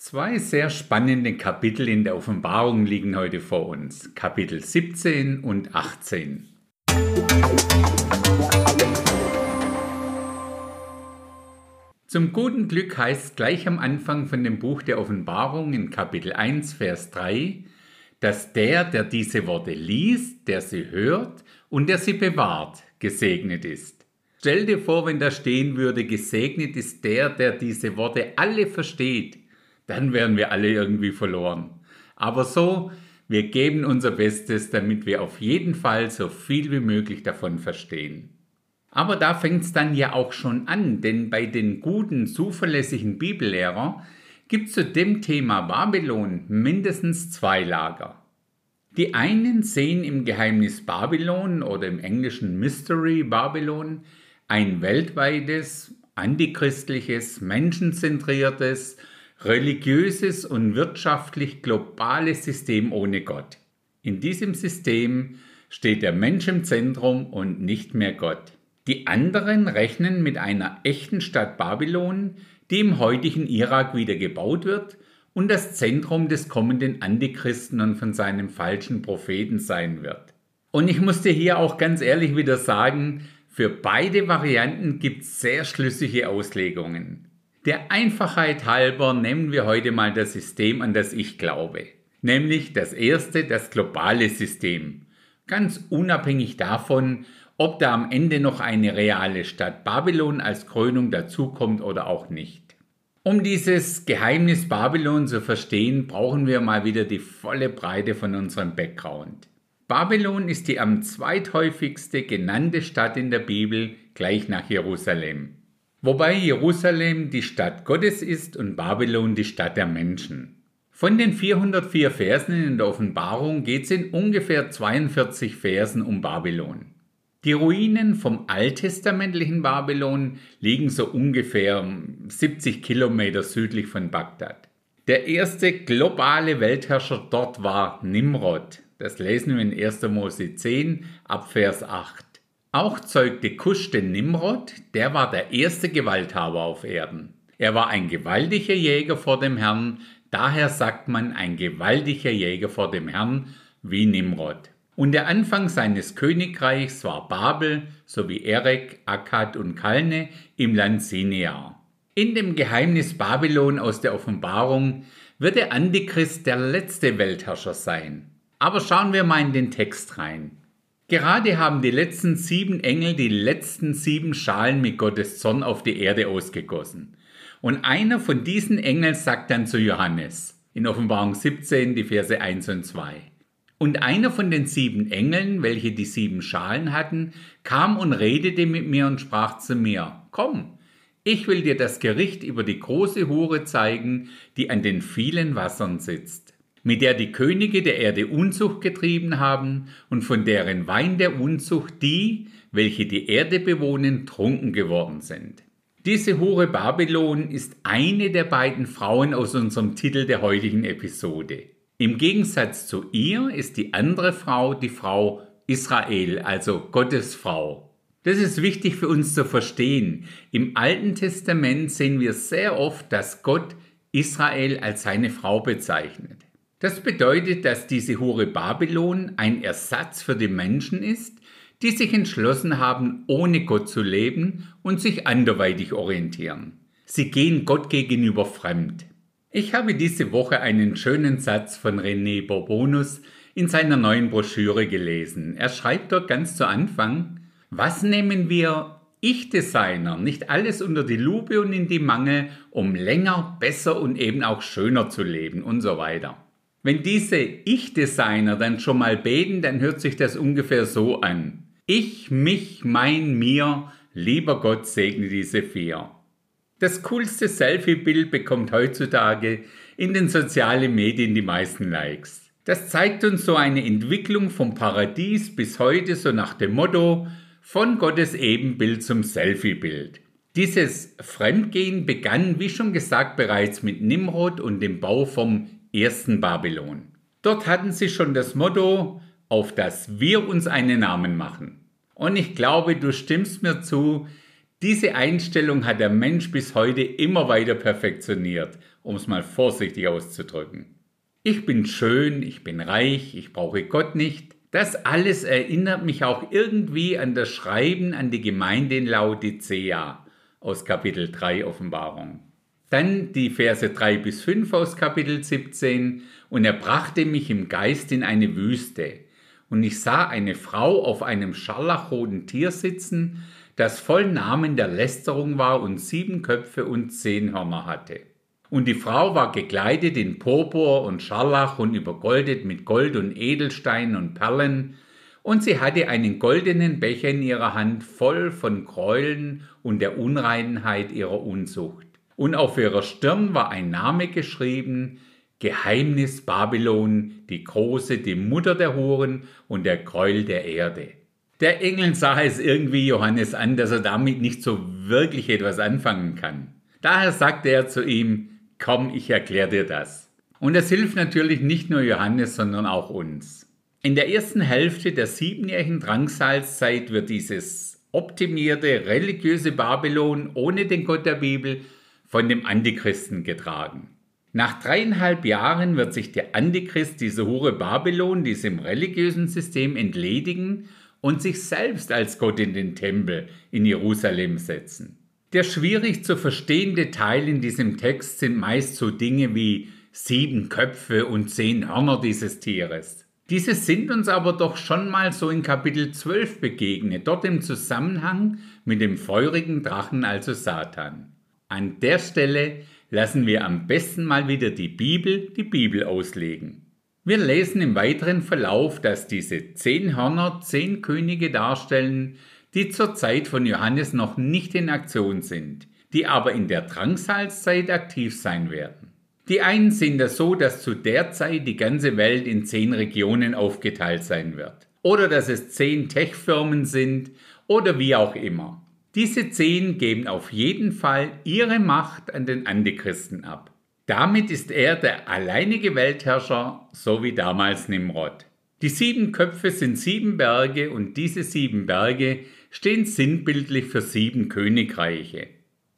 Zwei sehr spannende Kapitel in der Offenbarung liegen heute vor uns, Kapitel 17 und 18. Zum guten Glück heißt gleich am Anfang von dem Buch der Offenbarung in Kapitel 1, Vers 3, dass der, der diese Worte liest, der sie hört und der sie bewahrt, gesegnet ist. Stell dir vor, wenn da stehen würde, gesegnet ist der, der diese Worte alle versteht dann wären wir alle irgendwie verloren. Aber so, wir geben unser Bestes, damit wir auf jeden Fall so viel wie möglich davon verstehen. Aber da fängt es dann ja auch schon an, denn bei den guten, zuverlässigen Bibellehrer gibt es zu dem Thema Babylon mindestens zwei Lager. Die einen sehen im Geheimnis Babylon oder im englischen Mystery Babylon ein weltweites, antichristliches, menschenzentriertes religiöses und wirtschaftlich globales System ohne Gott. In diesem System steht der Mensch im Zentrum und nicht mehr Gott. Die anderen rechnen mit einer echten Stadt Babylon, die im heutigen Irak wieder gebaut wird und das Zentrum des kommenden Antichristen und von seinem falschen Propheten sein wird. Und ich muss dir hier auch ganz ehrlich wieder sagen, für beide Varianten gibt es sehr schlüssige Auslegungen. Der Einfachheit halber nehmen wir heute mal das System, an das ich glaube. Nämlich das erste, das globale System. Ganz unabhängig davon, ob da am Ende noch eine reale Stadt Babylon als Krönung dazukommt oder auch nicht. Um dieses Geheimnis Babylon zu verstehen, brauchen wir mal wieder die volle Breite von unserem Background. Babylon ist die am zweithäufigste genannte Stadt in der Bibel, gleich nach Jerusalem. Wobei Jerusalem die Stadt Gottes ist und Babylon die Stadt der Menschen. Von den 404 Versen in der Offenbarung geht es in ungefähr 42 Versen um Babylon. Die Ruinen vom alttestamentlichen Babylon liegen so ungefähr 70 Kilometer südlich von Bagdad. Der erste globale Weltherrscher dort war Nimrod. Das lesen wir in 1. Mose 10 ab Vers 8. Auch zeugte Kusch den Nimrod, der war der erste Gewalthaber auf Erden. Er war ein gewaltiger Jäger vor dem Herrn, daher sagt man ein gewaltiger Jäger vor dem Herrn wie Nimrod. Und der Anfang seines Königreichs war Babel sowie Erek, Akkad und Kalne im Land Sinear. In dem Geheimnis Babylon aus der Offenbarung wird der Antichrist der letzte Weltherrscher sein. Aber schauen wir mal in den Text rein. Gerade haben die letzten sieben Engel die letzten sieben Schalen mit Gottes Zorn auf die Erde ausgegossen. Und einer von diesen Engeln sagt dann zu Johannes in Offenbarung 17, die Verse 1 und 2. Und einer von den sieben Engeln, welche die sieben Schalen hatten, kam und redete mit mir und sprach zu mir, Komm, ich will dir das Gericht über die große Hure zeigen, die an den vielen Wassern sitzt mit der die Könige der Erde Unzucht getrieben haben und von deren Wein der Unzucht die, welche die Erde bewohnen, trunken geworden sind. Diese Hure Babylon ist eine der beiden Frauen aus unserem Titel der heutigen Episode. Im Gegensatz zu ihr ist die andere Frau die Frau Israel, also Gottes Frau. Das ist wichtig für uns zu verstehen. Im Alten Testament sehen wir sehr oft, dass Gott Israel als seine Frau bezeichnet. Das bedeutet, dass diese Hure Babylon ein Ersatz für die Menschen ist, die sich entschlossen haben, ohne Gott zu leben und sich anderweitig orientieren. Sie gehen Gott gegenüber fremd. Ich habe diese Woche einen schönen Satz von René Bourbonus in seiner neuen Broschüre gelesen. Er schreibt dort ganz zu Anfang, was nehmen wir Ich-Designer nicht alles unter die Lupe und in die Mangel, um länger, besser und eben auch schöner zu leben und so weiter. Wenn diese Ich-Designer dann schon mal beten, dann hört sich das ungefähr so an. Ich, mich, mein, mir, lieber Gott segne diese vier. Das coolste Selfie-Bild bekommt heutzutage in den sozialen Medien die meisten Likes. Das zeigt uns so eine Entwicklung vom Paradies bis heute so nach dem Motto von Gottes Ebenbild zum Selfie-Bild. Dieses Fremdgehen begann, wie schon gesagt, bereits mit Nimrod und dem Bau vom ersten Babylon. Dort hatten sie schon das Motto, auf das wir uns einen Namen machen. Und ich glaube, du stimmst mir zu, diese Einstellung hat der Mensch bis heute immer weiter perfektioniert um es mal vorsichtig auszudrücken. Ich bin schön, ich bin reich, ich brauche Gott nicht. Das alles erinnert mich auch irgendwie an das Schreiben an die Gemeinde in Laodicea aus Kapitel 3 Offenbarung. Dann die Verse 3 bis 5 aus Kapitel 17 und er brachte mich im Geist in eine Wüste. Und ich sah eine Frau auf einem scharlachroten Tier sitzen, das voll Namen der Lästerung war und sieben Köpfe und zehn Hörner hatte. Und die Frau war gekleidet in Purpur und Scharlach und übergoldet mit Gold und Edelsteinen und Perlen, und sie hatte einen goldenen Becher in ihrer Hand voll von Gräueln und der Unreinheit ihrer Unzucht. Und auf ihrer Stirn war ein Name geschrieben, Geheimnis Babylon, die große, die Mutter der Huren und der Gräuel der Erde. Der Engel sah es irgendwie Johannes an, dass er damit nicht so wirklich etwas anfangen kann. Daher sagte er zu ihm, Komm, ich erkläre dir das. Und das hilft natürlich nicht nur Johannes, sondern auch uns. In der ersten Hälfte der siebenjährigen Drangsalzzeit wird dieses optimierte religiöse Babylon ohne den Gott der Bibel von dem Antichristen getragen. Nach dreieinhalb Jahren wird sich der Antichrist, diese Hure Babylon, diesem religiösen System entledigen und sich selbst als Gott in den Tempel in Jerusalem setzen. Der schwierig zu verstehende Teil in diesem Text sind meist so Dinge wie sieben Köpfe und zehn Hörner dieses Tieres. Diese sind uns aber doch schon mal so in Kapitel 12 begegnet, dort im Zusammenhang mit dem feurigen Drachen, also Satan. An der Stelle lassen wir am besten mal wieder die Bibel die Bibel auslegen. Wir lesen im weiteren Verlauf, dass diese zehn Hörner zehn Könige darstellen, die zur Zeit von Johannes noch nicht in Aktion sind, die aber in der Drangsalzzeit aktiv sein werden. Die einen sehen das so, dass zu der Zeit die ganze Welt in zehn Regionen aufgeteilt sein wird. Oder dass es zehn Tech-Firmen sind oder wie auch immer. Diese zehn geben auf jeden Fall ihre Macht an den Antichristen ab. Damit ist er der alleinige Weltherrscher, so wie damals Nimrod. Die sieben Köpfe sind sieben Berge und diese sieben Berge stehen sinnbildlich für sieben Königreiche.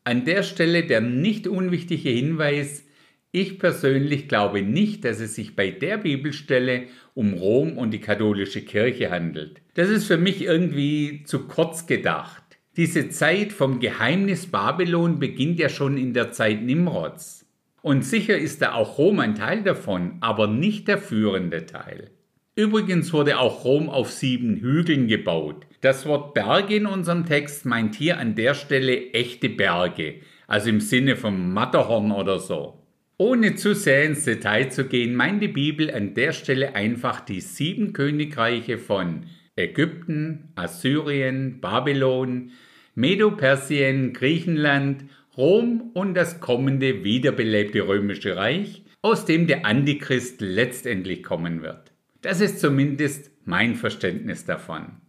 An der Stelle der nicht unwichtige Hinweis, ich persönlich glaube nicht, dass es sich bei der Bibelstelle um Rom und die katholische Kirche handelt. Das ist für mich irgendwie zu kurz gedacht. Diese Zeit vom Geheimnis Babylon beginnt ja schon in der Zeit Nimrods. Und sicher ist da auch Rom ein Teil davon, aber nicht der führende Teil. Übrigens wurde auch Rom auf sieben Hügeln gebaut. Das Wort Berge in unserem Text meint hier an der Stelle echte Berge, also im Sinne vom Matterhorn oder so. Ohne zu sehr ins Detail zu gehen, meint die Bibel an der Stelle einfach die sieben Königreiche von Ägypten, Assyrien, Babylon, Medo-Persien, Griechenland, Rom und das kommende wiederbelebte römische Reich, aus dem der Antichrist letztendlich kommen wird. Das ist zumindest mein Verständnis davon.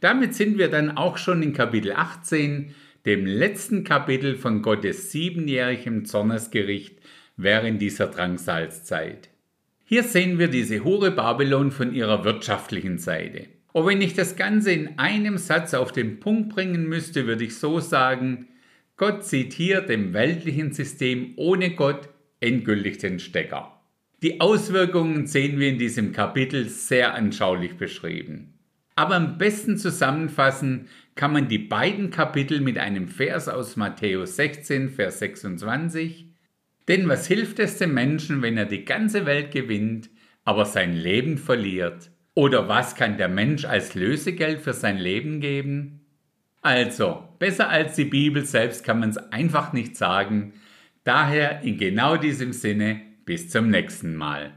Damit sind wir dann auch schon in Kapitel 18, dem letzten Kapitel von Gottes siebenjährigem Zornesgericht während dieser Drangsalzzeit. Hier sehen wir diese Hure Babylon von ihrer wirtschaftlichen Seite. Und wenn ich das Ganze in einem Satz auf den Punkt bringen müsste, würde ich so sagen, Gott zieht hier dem weltlichen System ohne Gott endgültig den Stecker. Die Auswirkungen sehen wir in diesem Kapitel sehr anschaulich beschrieben. Aber am besten zusammenfassen kann man die beiden Kapitel mit einem Vers aus Matthäus 16, Vers 26. Denn was hilft es dem Menschen, wenn er die ganze Welt gewinnt, aber sein Leben verliert? Oder was kann der Mensch als Lösegeld für sein Leben geben? Also, besser als die Bibel selbst kann man es einfach nicht sagen. Daher in genau diesem Sinne, bis zum nächsten Mal.